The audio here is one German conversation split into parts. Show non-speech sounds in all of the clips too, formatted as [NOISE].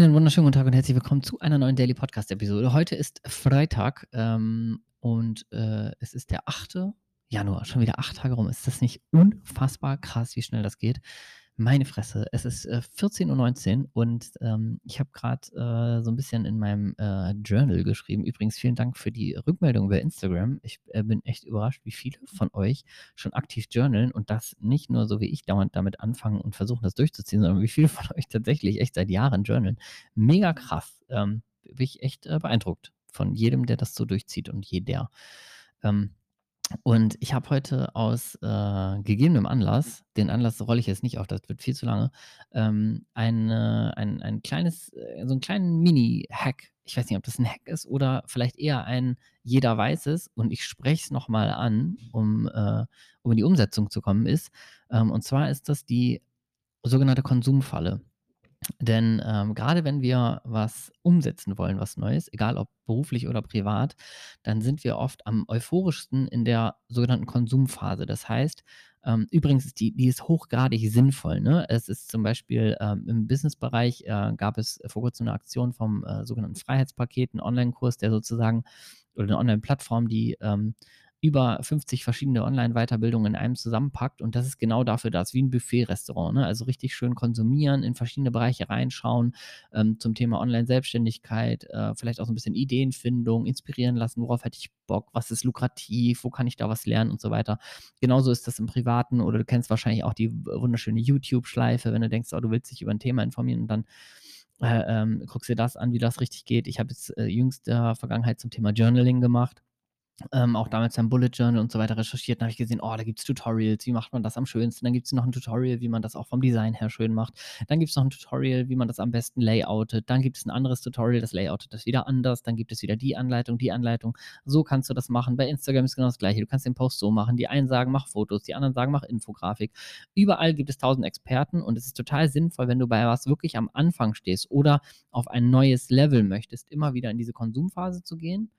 Einen wunderschönen guten Tag und herzlich willkommen zu einer neuen Daily Podcast Episode. Heute ist Freitag ähm, und äh, es ist der 8. Januar. Schon wieder acht Tage rum. Ist das nicht unfassbar krass, wie schnell das geht? Meine Fresse, es ist äh, 14.19 Uhr und ähm, ich habe gerade äh, so ein bisschen in meinem äh, Journal geschrieben. Übrigens, vielen Dank für die Rückmeldung bei Instagram. Ich äh, bin echt überrascht, wie viele von euch schon aktiv journalen und das nicht nur so wie ich dauernd damit anfangen und versuchen, das durchzuziehen, sondern wie viele von [LAUGHS] euch tatsächlich echt seit Jahren journalen. Mega krass. Ähm, bin ich echt äh, beeindruckt von jedem, der das so durchzieht und jeder. Ähm, und ich habe heute aus äh, gegebenem Anlass, den Anlass rolle ich jetzt nicht auf, das wird viel zu lange, ähm, ein, ein, ein kleines, äh, so einen kleinen Mini-Hack. Ich weiß nicht, ob das ein Hack ist oder vielleicht eher ein jeder weiß es und ich spreche es nochmal an, um, äh, um in die Umsetzung zu kommen, ist. Ähm, und zwar ist das die sogenannte Konsumfalle. Denn ähm, gerade wenn wir was umsetzen wollen, was Neues, egal ob beruflich oder privat, dann sind wir oft am euphorischsten in der sogenannten Konsumphase. Das heißt, ähm, übrigens ist die, die ist hochgradig sinnvoll. Ne? Es ist zum Beispiel ähm, im Businessbereich äh, gab es vor kurzem eine Aktion vom äh, sogenannten Freiheitspaket, einen Online-Kurs, der sozusagen oder eine Online-Plattform, die ähm, über 50 verschiedene Online-Weiterbildungen in einem zusammenpackt. Und das ist genau dafür das, wie ein Buffet-Restaurant. Ne? Also richtig schön konsumieren, in verschiedene Bereiche reinschauen, ähm, zum Thema Online-Selbstständigkeit, äh, vielleicht auch so ein bisschen Ideenfindung, inspirieren lassen, worauf hätte ich Bock, was ist lukrativ, wo kann ich da was lernen und so weiter. Genauso ist das im Privaten oder du kennst wahrscheinlich auch die wunderschöne YouTube-Schleife, wenn du denkst, oh, du willst dich über ein Thema informieren und dann äh, ähm, guckst dir das an, wie das richtig geht. Ich habe jetzt äh, jüngster Vergangenheit zum Thema Journaling gemacht ähm, auch damals beim Bullet Journal und so weiter recherchiert, habe ich gesehen, oh, da gibt es Tutorials, wie macht man das am schönsten. Dann gibt es noch ein Tutorial, wie man das auch vom Design her schön macht. Dann gibt es noch ein Tutorial, wie man das am besten layoutet. Dann gibt es ein anderes Tutorial, das layoutet das wieder anders. Dann gibt es wieder die Anleitung, die Anleitung. So kannst du das machen. Bei Instagram ist genau das gleiche. Du kannst den Post so machen. Die einen sagen, mach Fotos, die anderen sagen, mach Infografik. Überall gibt es tausend Experten und es ist total sinnvoll, wenn du bei was wirklich am Anfang stehst oder auf ein neues Level möchtest, immer wieder in diese Konsumphase zu gehen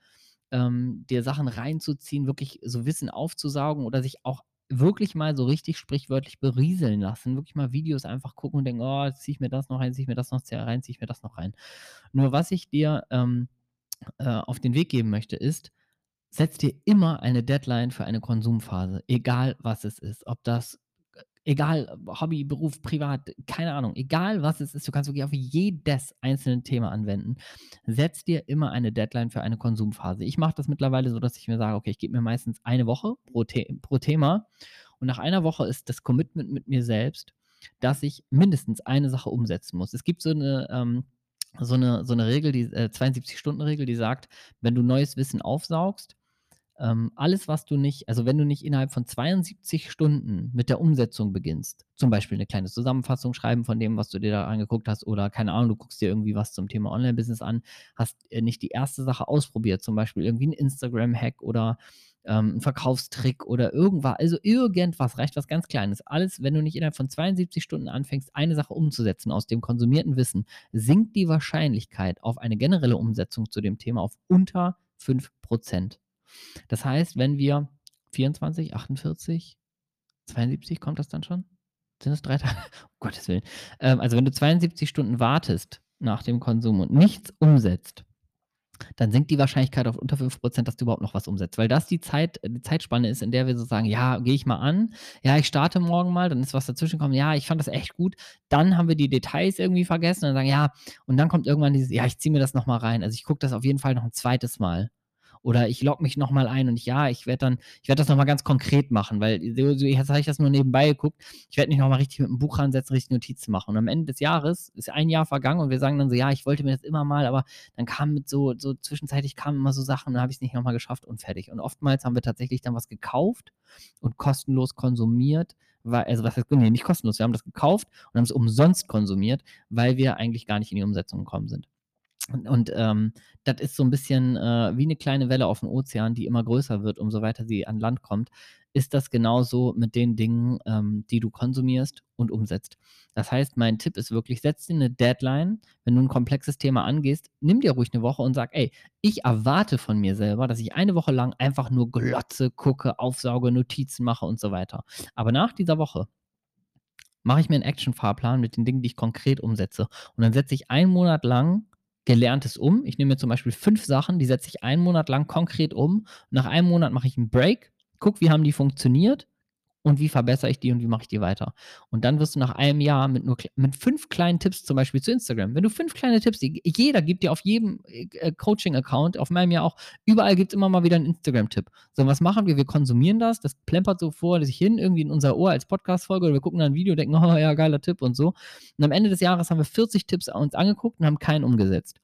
ähm, dir Sachen reinzuziehen, wirklich so Wissen aufzusaugen oder sich auch wirklich mal so richtig sprichwörtlich berieseln lassen. Wirklich mal Videos einfach gucken und denken, oh, ziehe ich mir das noch rein, ziehe ich mir das noch rein, ziehe ich mir das noch rein. Nur was ich dir ähm, äh, auf den Weg geben möchte, ist, setz dir immer eine Deadline für eine Konsumphase, egal was es ist. Ob das egal, Hobby, Beruf, privat, keine Ahnung, egal was es ist, du kannst wirklich auf jedes einzelne Thema anwenden. Setz dir immer eine Deadline für eine Konsumphase. Ich mache das mittlerweile so, dass ich mir sage, okay, ich gebe mir meistens eine Woche pro, The pro Thema und nach einer Woche ist das Commitment mit mir selbst, dass ich mindestens eine Sache umsetzen muss. Es gibt so eine, ähm, so eine, so eine Regel, die äh, 72-Stunden-Regel, die sagt, wenn du neues Wissen aufsaugst, ähm, alles, was du nicht, also wenn du nicht innerhalb von 72 Stunden mit der Umsetzung beginnst, zum Beispiel eine kleine Zusammenfassung schreiben von dem, was du dir da angeguckt hast, oder keine Ahnung, du guckst dir irgendwie was zum Thema Online-Business an, hast äh, nicht die erste Sache ausprobiert, zum Beispiel irgendwie ein Instagram-Hack oder ähm, ein Verkaufstrick oder irgendwas, also irgendwas, reicht was ganz Kleines. Alles, wenn du nicht innerhalb von 72 Stunden anfängst, eine Sache umzusetzen aus dem konsumierten Wissen, sinkt die Wahrscheinlichkeit auf eine generelle Umsetzung zu dem Thema auf unter 5%. Das heißt, wenn wir 24, 48, 72, kommt das dann schon? Sind das drei Tage? [LAUGHS] Um Gottes Willen. Ähm, also wenn du 72 Stunden wartest nach dem Konsum und nichts umsetzt, dann sinkt die Wahrscheinlichkeit auf unter 5%, dass du überhaupt noch was umsetzt. Weil das die Zeit, die Zeitspanne ist, in der wir so sagen, ja, gehe ich mal an, ja, ich starte morgen mal, dann ist was dazwischen gekommen, ja, ich fand das echt gut. Dann haben wir die Details irgendwie vergessen und sagen, ja, und dann kommt irgendwann dieses, ja, ich ziehe mir das nochmal rein. Also ich gucke das auf jeden Fall noch ein zweites Mal. Oder ich logge mich nochmal ein und ich, ja, ich werde dann, ich werde das nochmal ganz konkret machen, weil jetzt habe ich das nur nebenbei geguckt. Ich werde mich nochmal richtig mit dem Buch ransetzen, richtig Notizen machen. Und am Ende des Jahres ist ein Jahr vergangen und wir sagen dann so, ja, ich wollte mir das immer mal, aber dann kam mit so, so zwischenzeitlich kamen immer so Sachen und dann habe ich es nicht nochmal geschafft und fertig. Und oftmals haben wir tatsächlich dann was gekauft und kostenlos konsumiert, weil, also was heißt, nee, nicht kostenlos, wir haben das gekauft und haben es umsonst konsumiert, weil wir eigentlich gar nicht in die Umsetzung gekommen sind. Und, und ähm, das ist so ein bisschen äh, wie eine kleine Welle auf dem Ozean, die immer größer wird, umso weiter sie an Land kommt. Ist das genauso mit den Dingen, ähm, die du konsumierst und umsetzt? Das heißt, mein Tipp ist wirklich, setz dir eine Deadline. Wenn du ein komplexes Thema angehst, nimm dir ruhig eine Woche und sag, ey, ich erwarte von mir selber, dass ich eine Woche lang einfach nur glotze, gucke, aufsauge, Notizen mache und so weiter. Aber nach dieser Woche mache ich mir einen Action-Fahrplan mit den Dingen, die ich konkret umsetze. Und dann setze ich einen Monat lang Gelerntes um. Ich nehme mir zum Beispiel fünf Sachen, die setze ich einen Monat lang konkret um. Nach einem Monat mache ich einen Break, gucke, wie haben die funktioniert und wie verbessere ich die und wie mache ich die weiter. Und dann wirst du nach einem Jahr mit nur mit fünf kleinen Tipps zum Beispiel zu Instagram, wenn du fünf kleine Tipps, jeder gibt dir auf jedem äh, Coaching-Account, auf meinem ja auch, überall gibt es immer mal wieder einen Instagram-Tipp. So, was machen wir? Wir konsumieren das, das plempert so vor sich hin, irgendwie in unser Ohr als Podcast-Folge oder wir gucken dann ein Video und denken, [LAUGHS] oh ja, geiler Tipp und so. Und am Ende des Jahres haben wir 40 Tipps uns angeguckt und haben keinen umgesetzt.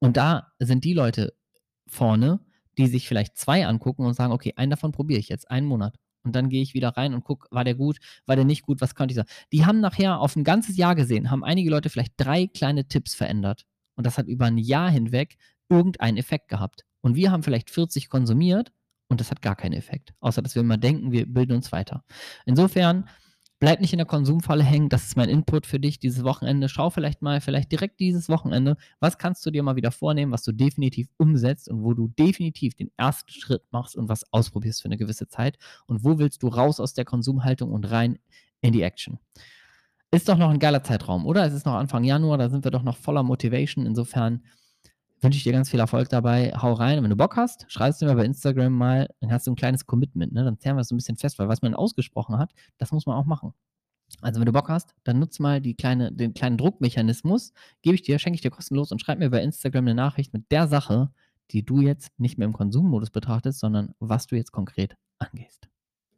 Und da sind die Leute vorne, die sich vielleicht zwei angucken und sagen, okay, einen davon probiere ich jetzt, einen Monat. Und dann gehe ich wieder rein und gucke, war der gut, war der nicht gut, was konnte ich sagen. Die haben nachher auf ein ganzes Jahr gesehen, haben einige Leute vielleicht drei kleine Tipps verändert. Und das hat über ein Jahr hinweg irgendeinen Effekt gehabt. Und wir haben vielleicht 40 konsumiert und das hat gar keinen Effekt. Außer dass wir immer denken, wir bilden uns weiter. Insofern Bleib nicht in der Konsumfalle hängen. Das ist mein Input für dich dieses Wochenende. Schau vielleicht mal, vielleicht direkt dieses Wochenende, was kannst du dir mal wieder vornehmen, was du definitiv umsetzt und wo du definitiv den ersten Schritt machst und was ausprobierst für eine gewisse Zeit. Und wo willst du raus aus der Konsumhaltung und rein in die Action? Ist doch noch ein geiler Zeitraum, oder? Es ist noch Anfang Januar, da sind wir doch noch voller Motivation. Insofern wünsche ich dir ganz viel Erfolg dabei. Hau rein. Und wenn du Bock hast, schreibst du mir bei Instagram mal, dann hast du ein kleines Commitment. Ne? Dann zerren wir es so ein bisschen fest, weil was man ausgesprochen hat, das muss man auch machen. Also wenn du Bock hast, dann nutz mal kleine, den kleinen Druckmechanismus, gebe ich dir, schenke ich dir kostenlos und schreib mir bei Instagram eine Nachricht mit der Sache, die du jetzt nicht mehr im Konsummodus betrachtest, sondern was du jetzt konkret angehst.